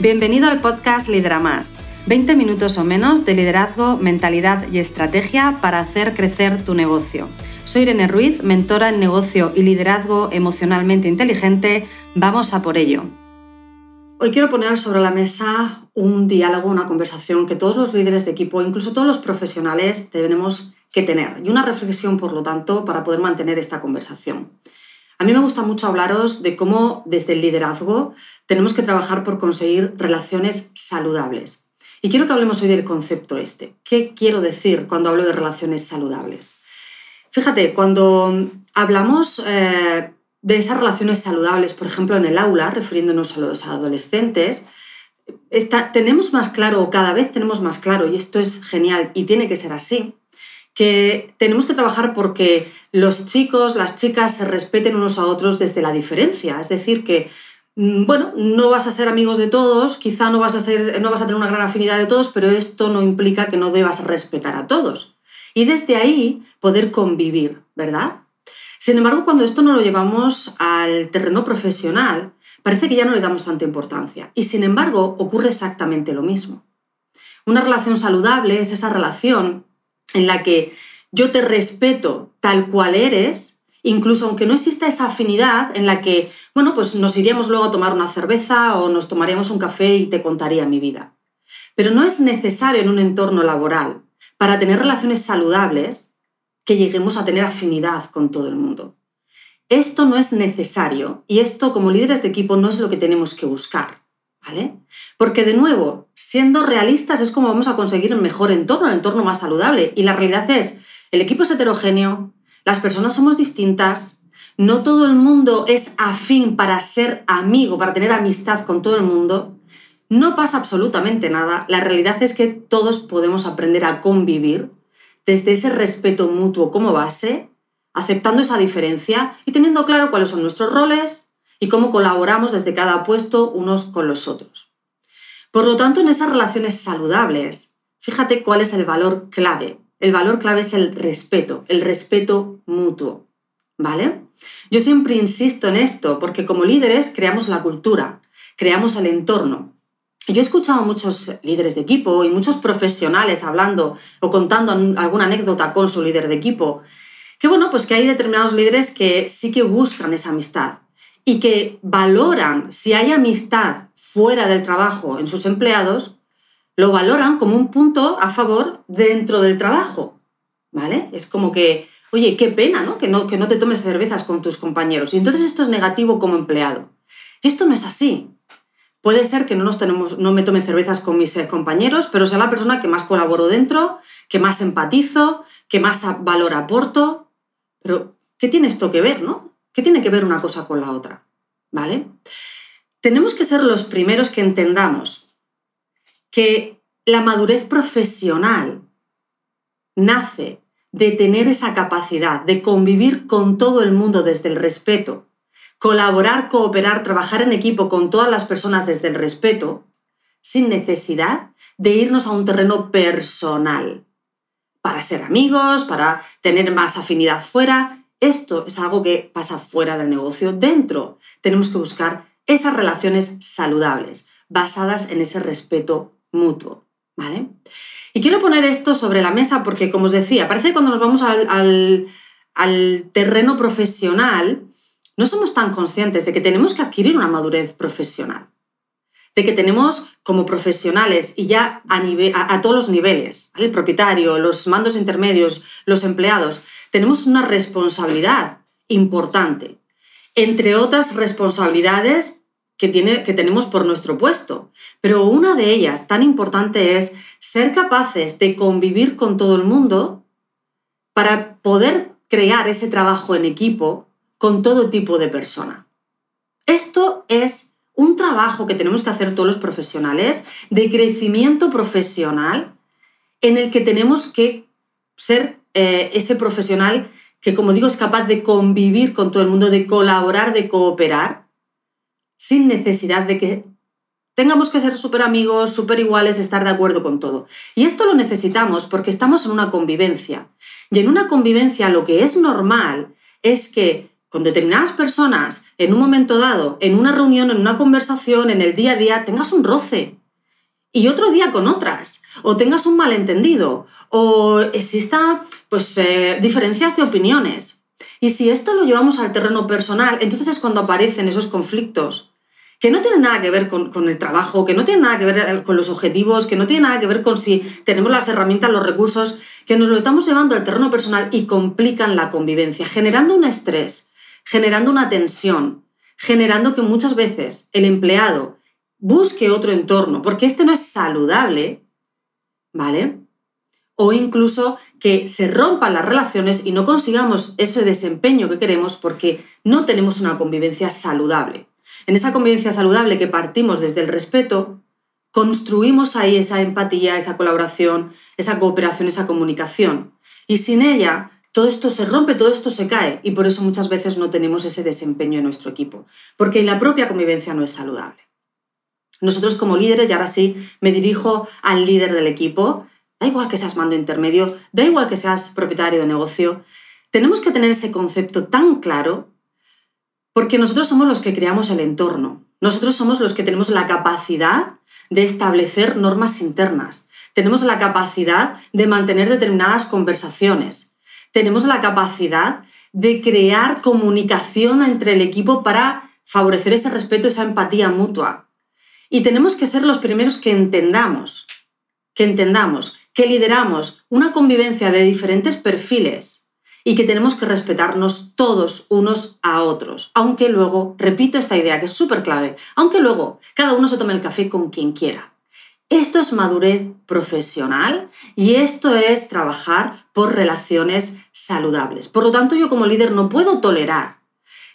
Bienvenido al podcast Lidera Más. 20 minutos o menos de liderazgo, mentalidad y estrategia para hacer crecer tu negocio. Soy Irene Ruiz, mentora en negocio y liderazgo emocionalmente inteligente. Vamos a por ello. Hoy quiero poner sobre la mesa un diálogo, una conversación que todos los líderes de equipo, incluso todos los profesionales, debemos que tener y una reflexión, por lo tanto, para poder mantener esta conversación. A mí me gusta mucho hablaros de cómo desde el liderazgo tenemos que trabajar por conseguir relaciones saludables. Y quiero que hablemos hoy del concepto este. ¿Qué quiero decir cuando hablo de relaciones saludables? Fíjate, cuando hablamos eh, de esas relaciones saludables, por ejemplo, en el aula, refiriéndonos a los adolescentes, tenemos más claro, o cada vez tenemos más claro, y esto es genial y tiene que ser así, que tenemos que trabajar porque los chicos, las chicas se respeten unos a otros desde la diferencia. Es decir, que, mm, bueno, no vas a ser amigos de todos, quizá no vas a, ser, no vas a tener una gran afinidad de todos, pero esto no implica que no debas respetar a todos. Y desde ahí poder convivir, ¿verdad? Sin embargo, cuando esto no lo llevamos al terreno profesional, parece que ya no le damos tanta importancia. Y sin embargo, ocurre exactamente lo mismo. Una relación saludable es esa relación en la que yo te respeto tal cual eres, incluso aunque no exista esa afinidad en la que, bueno, pues nos iríamos luego a tomar una cerveza o nos tomaríamos un café y te contaría mi vida. Pero no es necesario en un entorno laboral, para tener relaciones saludables, que lleguemos a tener afinidad con todo el mundo. Esto no es necesario y esto como líderes de equipo no es lo que tenemos que buscar. Porque de nuevo, siendo realistas es como vamos a conseguir un mejor entorno, el entorno más saludable. Y la realidad es, el equipo es heterogéneo, las personas somos distintas, no todo el mundo es afín para ser amigo, para tener amistad con todo el mundo. No pasa absolutamente nada. La realidad es que todos podemos aprender a convivir desde ese respeto mutuo como base, aceptando esa diferencia y teniendo claro cuáles son nuestros roles, y cómo colaboramos desde cada puesto unos con los otros. Por lo tanto, en esas relaciones saludables, fíjate cuál es el valor clave. El valor clave es el respeto, el respeto mutuo. ¿Vale? Yo siempre insisto en esto porque como líderes creamos la cultura, creamos el entorno. Yo he escuchado a muchos líderes de equipo y muchos profesionales hablando o contando alguna anécdota con su líder de equipo, que bueno, pues que hay determinados líderes que sí que buscan esa amistad, y que valoran si hay amistad fuera del trabajo en sus empleados, lo valoran como un punto a favor dentro del trabajo. ¿Vale? Es como que, oye, qué pena, ¿no? Que, no, que no te tomes cervezas con tus compañeros. Y entonces esto es negativo como empleado. Y esto no es así. Puede ser que no, nos tenemos, no me tome cervezas con mis eh, compañeros, pero sea la persona que más colaboro dentro, que más empatizo, que más valor aporto. Pero, ¿qué tiene esto que ver, no? ¿Qué tiene que ver una cosa con la otra? ¿Vale? Tenemos que ser los primeros que entendamos que la madurez profesional nace de tener esa capacidad de convivir con todo el mundo desde el respeto, colaborar, cooperar, trabajar en equipo con todas las personas desde el respeto, sin necesidad de irnos a un terreno personal, para ser amigos, para tener más afinidad fuera, esto es algo que pasa fuera del negocio. Dentro tenemos que buscar esas relaciones saludables, basadas en ese respeto mutuo. ¿Vale? Y quiero poner esto sobre la mesa porque, como os decía, parece que cuando nos vamos al, al terreno profesional, no somos tan conscientes de que tenemos que adquirir una madurez profesional, de que tenemos como profesionales y ya a, a, todos los niveles, el propietario, los mandos intermedios, los empleados, tenemos una responsabilidad importante, entre otras responsabilidades que, tiene, que tenemos por nuestro puesto. Pero una de ellas, tan importante, es ser capaces de convivir con todo el mundo para poder crear ese trabajo en equipo con todo tipo de persona. Esto es un trabajo que tenemos que hacer todos los profesionales de crecimiento profesional en el que tenemos que ser eh, ese profesional que, como digo, es capaz de convivir con todo el mundo, de colaborar, de cooperar, sin necesidad de que tengamos que ser súper amigos, súper iguales, estar de acuerdo con todo. Y esto lo necesitamos porque estamos en una convivencia. Y en una convivencia lo que es normal es que con determinadas personas, en un momento dado, en una reunión, en una conversación, en el día a día, tengas un roce. Y otro día con otras, o tengas un malentendido, o exista pues, eh, diferencias de opiniones. Y si esto lo llevamos al terreno personal, entonces es cuando aparecen esos conflictos, que no tienen nada que ver con, con, el trabajo, que no tienen nada que ver eh, con los objetivos, que no tienen nada que ver con si tenemos las herramientas, los recursos, que nos lo estamos llevando al terreno personal y complican la convivencia, generando un estrés, generando una tensión, generando que muchas veces el empleado busque otro entorno, porque este no es saludable, ¿vale? O incluso que se rompan las relaciones y no consigamos ese desempeño que queremos porque no tenemos una convivencia saludable. En esa convivencia saludable que partimos desde el respeto, construimos ahí esa empatía, esa colaboración, esa cooperación, esa comunicación. Y sin ella todo esto se rompe, todo esto se cae y por eso muchas veces no tenemos ese desempeño en nuestro equipo, porque la propia convivencia no es saludable. Nosotros como líderes, y ahora sí me dirijo al líder del equipo, da igual que seas mando intermedio, da igual que seas propietario de negocio, tenemos que tener ese concepto tan claro porque nosotros somos los que creamos el entorno, nosotros somos los que tenemos la capacidad de establecer normas internas, tenemos la capacidad de mantener determinadas conversaciones, tenemos la capacidad de crear comunicación entre el equipo para favorecer ese respeto, esa empatía mutua. Y tenemos que ser los primeros que entendamos, que entendamos, que lideramos una convivencia de diferentes perfiles y que tenemos que respetarnos todos unos a otros. Aunque luego, repito esta idea que es súper clave, aunque luego cada uno se tome el café con quien quiera. Esto es madurez profesional y esto es trabajar por relaciones saludables. Por lo tanto, yo como líder no puedo tolerar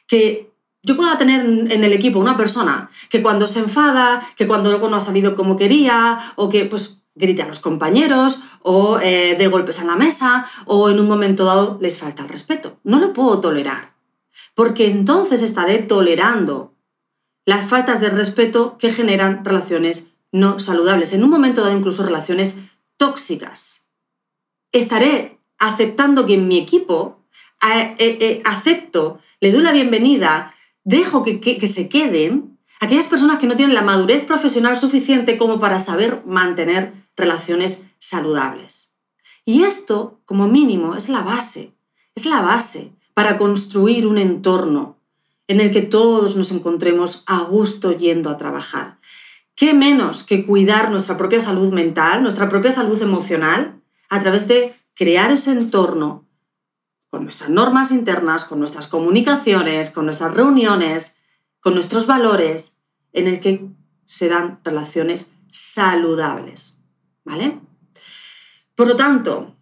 que yo pueda tener en el equipo una persona que cuando se enfada, que cuando algo no ha salido como quería, o que pues grite a los compañeros, o eh, de golpes en la mesa, o en un momento dado les falta el respeto. No lo puedo tolerar, porque entonces estaré tolerando las faltas de respeto que generan relaciones no saludables, en un momento dado incluso relaciones tóxicas. Estaré aceptando que en mi equipo eh, eh, acepto, le doy la bienvenida, dejo que, se queden aquellas personas que no tienen la madurez profesional suficiente como para saber mantener relaciones saludables. Y esto, como mínimo, es la base, es la base para construir un entorno en el que todos nos encontremos a gusto yendo a trabajar. ¿Qué menos que cuidar nuestra propia salud mental, nuestra propia salud emocional, a través de crear ese entorno con nuestras normas internas, con nuestras comunicaciones, con nuestras reuniones, con nuestros valores, en el que se dan relaciones saludables. ¿Vale? Por lo tanto,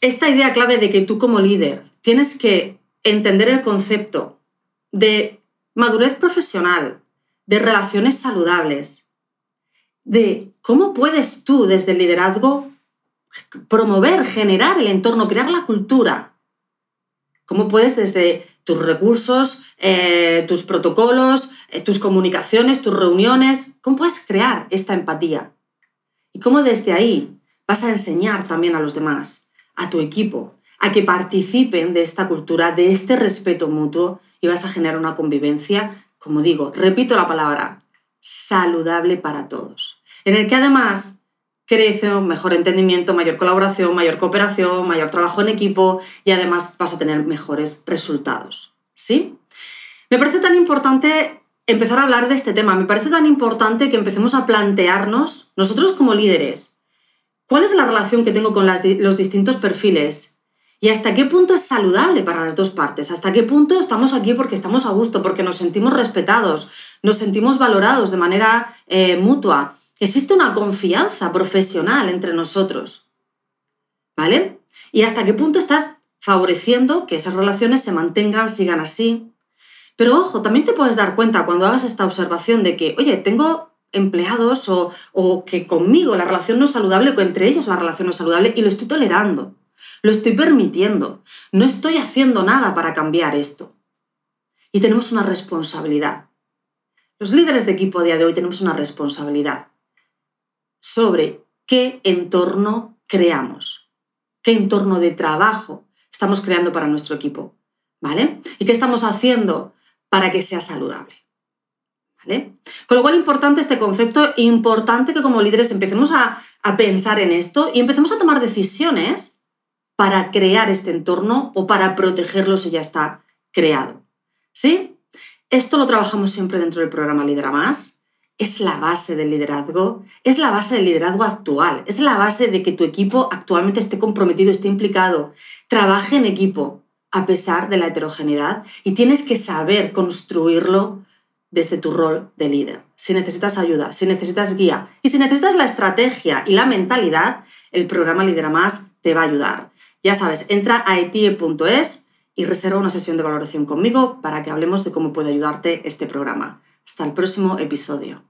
esta idea clave de que tú como líder tienes que entender el concepto de madurez profesional, de relaciones saludables, de cómo puedes tú desde el liderazgo promover, generar el entorno, crear la cultura. Cómo puedes desde tus recursos, eh, tus protocolos, eh, tus comunicaciones, tus reuniones, cómo puedes crear esta empatía. Y cómo desde ahí vas a enseñar también a los demás, a tu equipo, a que participen de esta cultura, de este respeto mutuo y vas a generar una convivencia, como digo, repito la palabra, saludable para todos, en el que además crece mejor entendimiento, mayor colaboración, mayor cooperación, mayor trabajo en equipo y además vas a tener mejores resultados. ¿Sí? Me parece tan importante empezar a hablar de este tema, me parece tan importante que empecemos a plantearnos, nosotros como líderes, cuál es la relación que tengo con los distintos perfiles y hasta qué punto es saludable para las dos partes, hasta qué punto estamos aquí porque estamos a gusto, porque nos sentimos respetados, nos sentimos valorados de manera eh, mutua. Existe una confianza profesional entre nosotros. ¿Vale? Y hasta qué punto estás favoreciendo que esas relaciones se mantengan, sigan así. Pero ojo, también te puedes dar cuenta cuando hagas esta observación de que, oye, tengo empleados o, o que conmigo la relación no es saludable, o entre ellos la relación no es saludable y lo estoy tolerando. Lo estoy permitiendo. No estoy haciendo nada para cambiar esto. Y tenemos una responsabilidad. Los líderes de equipo a día de hoy tenemos una responsabilidad sobre qué entorno creamos, qué entorno de trabajo estamos creando para nuestro equipo. ¿vale? ¿Y qué estamos haciendo para que sea saludable? ¿Vale? Con lo cual, importante este concepto, importante que como líderes empecemos a, pensar en esto y empecemos a tomar decisiones para crear este entorno o para protegerlo si ya está creado. ¿Sí? Esto lo trabajamos siempre dentro del programa Lidera Más. Es la base del liderazgo, es la base del liderazgo actual, es la base de que tu equipo actualmente esté comprometido, esté implicado, trabaje en equipo a pesar de la heterogeneidad y tienes que saber construirlo desde tu rol de líder. Si necesitas ayuda, si necesitas guía y si necesitas la estrategia y la mentalidad, el programa Lidera Más te va a ayudar. Ya sabes, entra a etie.es y reserva una sesión de valoración conmigo para que hablemos de cómo puede ayudarte este programa. Hasta el próximo episodio.